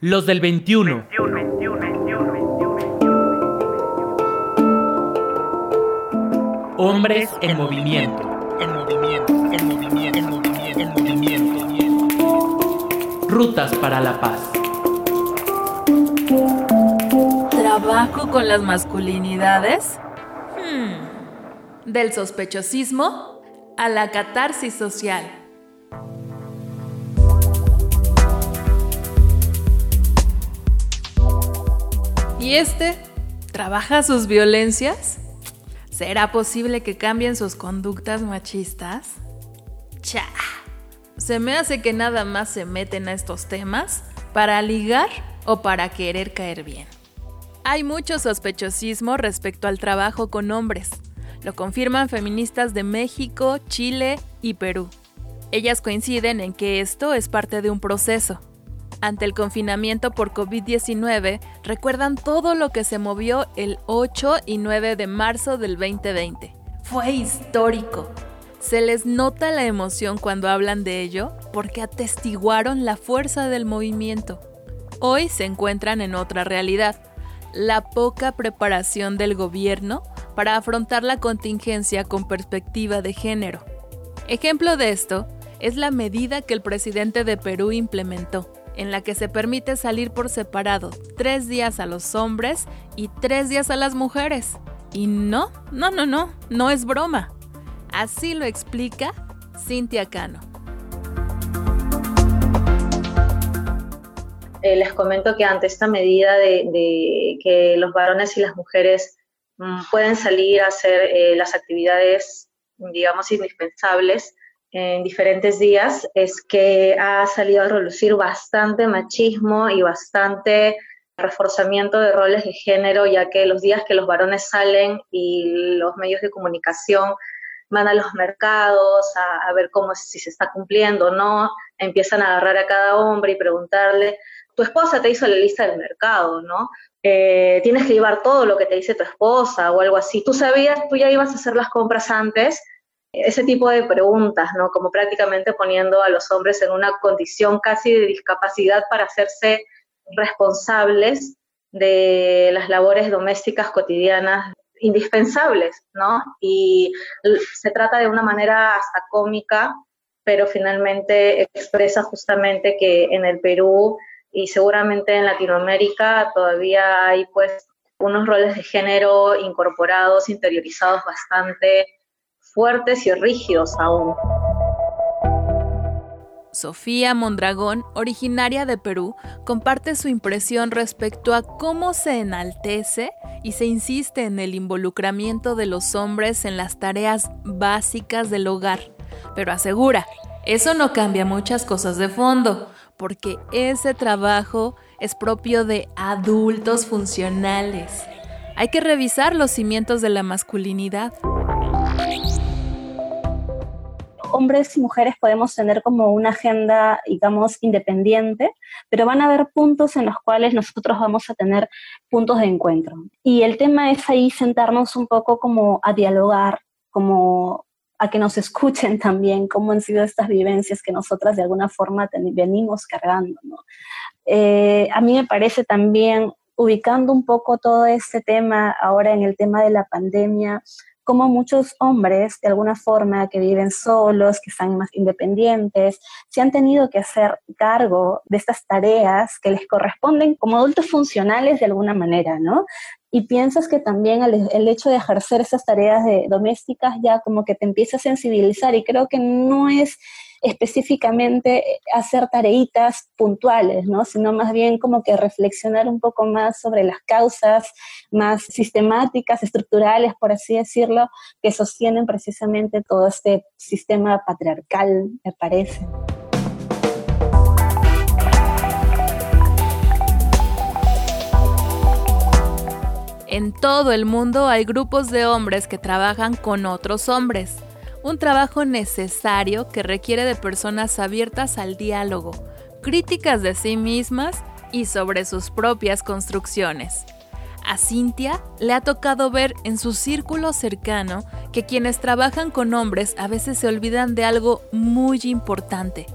Los del 21. Hombres en movimiento. En movimiento, en movimiento, en movimiento, en movimiento. Rutas para la paz. ¿Trabajo con las masculinidades? Hmm. Del sospechosismo a la catarsis social. ¿Y este? ¿Trabaja sus violencias? ¿Será posible que cambien sus conductas machistas? Cha. Se me hace que nada más se meten a estos temas para ligar o para querer caer bien. Hay mucho sospechosismo respecto al trabajo con hombres. Lo confirman feministas de México, Chile y Perú. Ellas coinciden en que esto es parte de un proceso, ante el confinamiento por COVID-19, recuerdan todo lo que se movió el 8 y 9 de marzo del 2020. Fue histórico. Se les nota la emoción cuando hablan de ello porque atestiguaron la fuerza del movimiento. Hoy se encuentran en otra realidad, la poca preparación del gobierno para afrontar la contingencia con perspectiva de género. Ejemplo de esto es la medida que el presidente de Perú implementó, en la que se permite salir por separado tres días a los hombres y tres días a las mujeres. Y no, no, no, no, no es broma. Así lo explica Cintia Cano. Eh, les comento que ante esta medida de, que los varones y las mujeres mm, pueden salir a hacer eh, las actividades, digamos, indispensables, en diferentes días es que ha salido a relucir bastante machismo y bastante reforzamiento de roles de género, ya que los días que los varones salen y los medios de comunicación van a los mercados a, ver cómo si se está cumpliendo o no, empiezan a agarrar a cada hombre y preguntarle, tu esposa te hizo la lista del mercado, ¿no? Eh, tienes que llevar todo lo que te dice tu esposa o algo así. Tú sabías, tú ya ibas a hacer las compras antes ese tipo de preguntas, ¿no? Como prácticamente poniendo a los hombres en una condición casi de discapacidad para hacerse responsables de las labores domésticas cotidianas indispensables, ¿no? Y se trata de una manera hasta cómica, pero finalmente expresa justamente que en el Perú y seguramente en Latinoamérica todavía hay pues unos roles de género incorporados, interiorizados bastante fuertes y rígidos aún. Sofía Mondragón, originaria de Perú, comparte su impresión respecto a cómo se enaltece y se insiste en el involucramiento de los hombres en las tareas básicas del hogar, pero asegura, eso no cambia muchas cosas de fondo, porque ese trabajo es propio de adultos funcionales. Hay que revisar los cimientos de la masculinidad hombres y mujeres podemos tener como una agenda, digamos, independiente, pero van a haber puntos en los cuales nosotros vamos a tener puntos de encuentro. Y el tema es ahí sentarnos un poco como a dialogar, como a que nos escuchen también cómo han sido estas vivencias que nosotras de alguna forma venimos cargando. Eh, a mí me parece también, ubicando un poco todo este tema ahora en el tema de la pandemia, como muchos hombres, de alguna forma, que viven solos, que están más independientes, se han tenido que hacer cargo de estas tareas que les corresponden como adultos funcionales de alguna manera, ¿no? Y piensas que también el, el hecho de ejercer esas tareas de, domésticas ya como que te empieza a sensibilizar y creo que no es específicamente hacer tareitas puntuales, ¿no? sino más bien como que reflexionar un poco más sobre las causas más sistemáticas, estructurales, por así decirlo, que sostienen precisamente todo este sistema patriarcal, me parece. En todo el mundo hay grupos de hombres que trabajan con otros hombres un trabajo necesario que requiere de personas abiertas al diálogo, críticas de sí mismas y sobre sus propias construcciones. A Cintia le ha tocado ver en su círculo cercano que quienes trabajan con hombres a veces se olvidan de algo muy importante,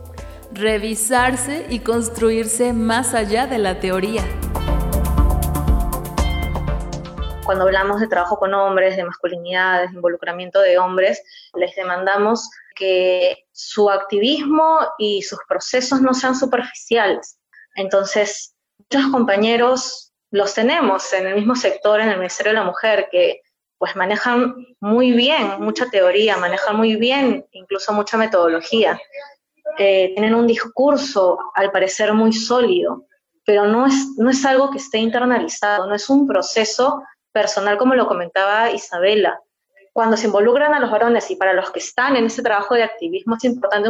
revisarse y construirse más allá de la teoría. Cuando hablamos de trabajo con hombres, de masculinidades, de involucramiento de hombres, les demandamos que su activismo y sus procesos no sean superficiales. Entonces, muchos compañeros los tenemos en el mismo sector, en el Ministerio de la Mujer, que pues manejan muy bien mucha teoría, manejan muy bien incluso mucha metodología, eh, tienen un discurso al parecer muy sólido, pero no es, no es algo que esté internalizado, no es un proceso personal como lo comentaba Isabela. Cuando se involucran a los varones y para los que están en ese trabajo de activismo es importante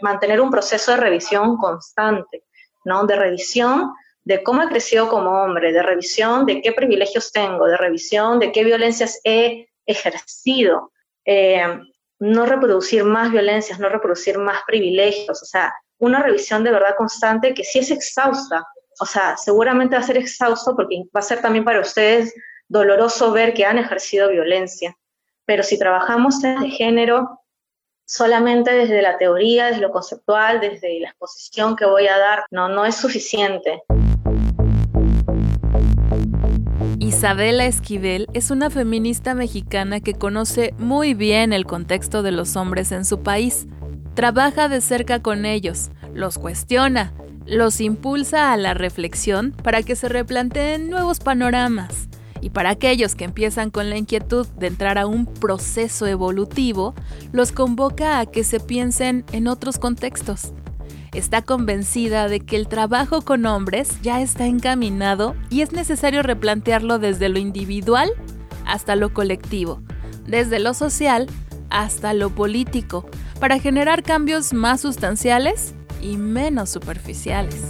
mantener un proceso de revisión constante, ¿no? De revisión de cómo he crecido como hombre, de revisión de qué privilegios tengo, de revisión de qué violencias he ejercido. Eh, no reproducir más violencias, no reproducir más privilegios, o sea, una revisión de verdad constante que sí es exhausta, o sea, seguramente va a ser exhausto porque va a ser también para ustedes doloroso ver que han ejercido violencia, pero si trabajamos desde género, solamente desde la teoría, desde lo conceptual, desde la exposición que voy a dar, no, no es suficiente. Isabela Esquivel es una feminista mexicana que conoce muy bien el contexto de los hombres en su país. Trabaja de cerca con ellos, los cuestiona, los impulsa a la reflexión para que se replanteen nuevos panoramas. Y para aquellos que empiezan con la inquietud de entrar a un proceso evolutivo, los convoca a que se piensen en otros contextos está convencida de que el trabajo con hombres ya está encaminado y es necesario replantearlo desde lo individual hasta lo colectivo, desde lo social hasta lo político, para generar cambios más sustanciales y menos superficiales.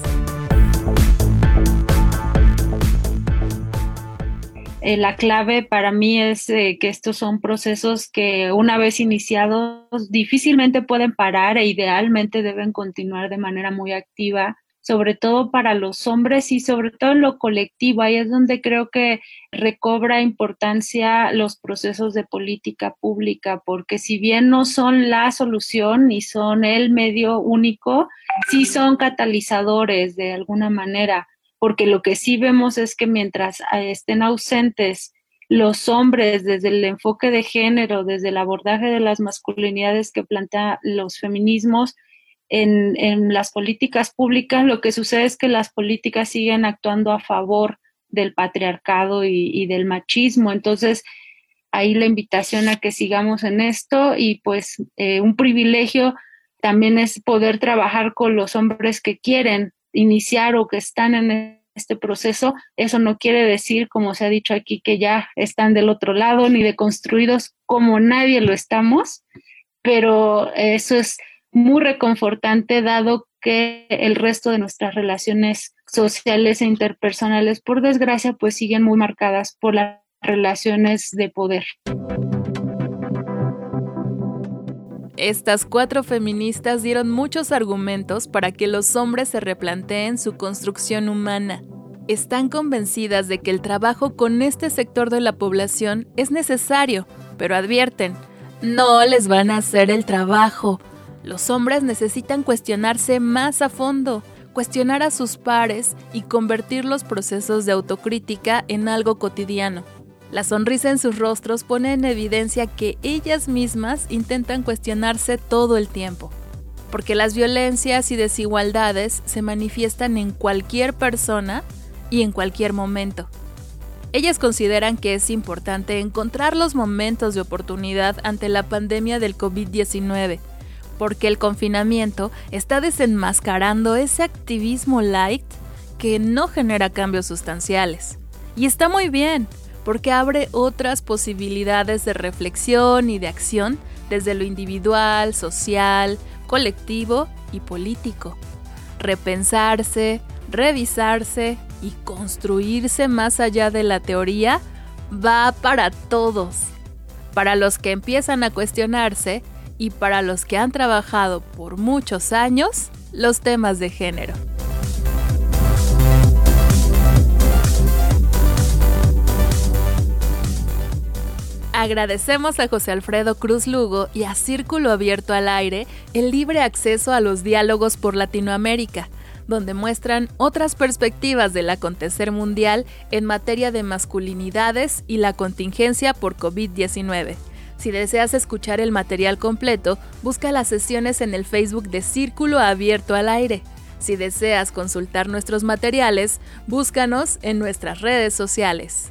Eh, la clave para mí es eh, que estos son procesos que una vez iniciados difícilmente pueden parar e idealmente deben continuar de manera muy activa, sobre todo para los hombres y sobre todo en lo colectivo. Ahí es donde creo que recobra importancia los procesos de política pública, porque si bien no son la solución ni son el medio único, sí son catalizadores de alguna manera porque lo que sí vemos es que mientras eh, estén ausentes los hombres desde el enfoque de género, desde el abordaje de las masculinidades que plantea los feminismos en, las políticas públicas, lo que sucede es que las políticas siguen actuando a favor del patriarcado y, del machismo. Entonces, ahí la invitación a que sigamos en esto y pues eh, un privilegio también es poder trabajar con los hombres que quieren iniciar o que están en este proceso, eso no quiere decir, como se ha dicho aquí, que ya están del otro lado ni deconstruidos como nadie lo estamos, pero eso es muy reconfortante dado que el resto de nuestras relaciones sociales e interpersonales, por desgracia, pues siguen muy marcadas por las relaciones de poder. Estas cuatro feministas dieron muchos argumentos para que los hombres se replanteen su construcción humana. Están convencidas de que el trabajo con este sector de la población es necesario, pero advierten, no les van a hacer el trabajo. Los hombres necesitan cuestionarse más a fondo, cuestionar a sus pares y convertir los procesos de autocrítica en algo cotidiano. La sonrisa en sus rostros pone en evidencia que ellas mismas intentan cuestionarse todo el tiempo, porque las violencias y desigualdades se manifiestan en cualquier persona y en cualquier momento. Ellas consideran que es importante encontrar los momentos de oportunidad ante la pandemia del COVID-19, porque el confinamiento está desenmascarando ese activismo light que no genera cambios sustanciales. Y está muy bien, porque abre otras posibilidades de reflexión y de acción desde lo individual, social, colectivo y político. Repensarse, revisarse y construirse más allá de la teoría va para todos, para los que empiezan a cuestionarse y para los que han trabajado por muchos años los temas de género. Agradecemos a José Alfredo Cruz Lugo y a Círculo Abierto al Aire el libre acceso a los diálogos por Latinoamérica, donde muestran otras perspectivas del acontecer mundial en materia de masculinidades y la contingencia por COVID-19. Si deseas escuchar el material completo, busca las sesiones en el Facebook de Círculo Abierto al Aire. Si deseas consultar nuestros materiales, búscanos en nuestras redes sociales.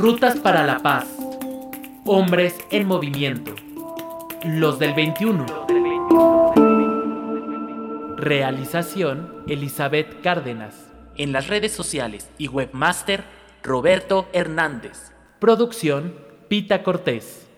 Rutas para la Paz. Hombres en movimiento. Los del 21. Realización Elizabeth Cárdenas. En las redes sociales y webmaster Roberto Hernández. Producción Pita Cortés.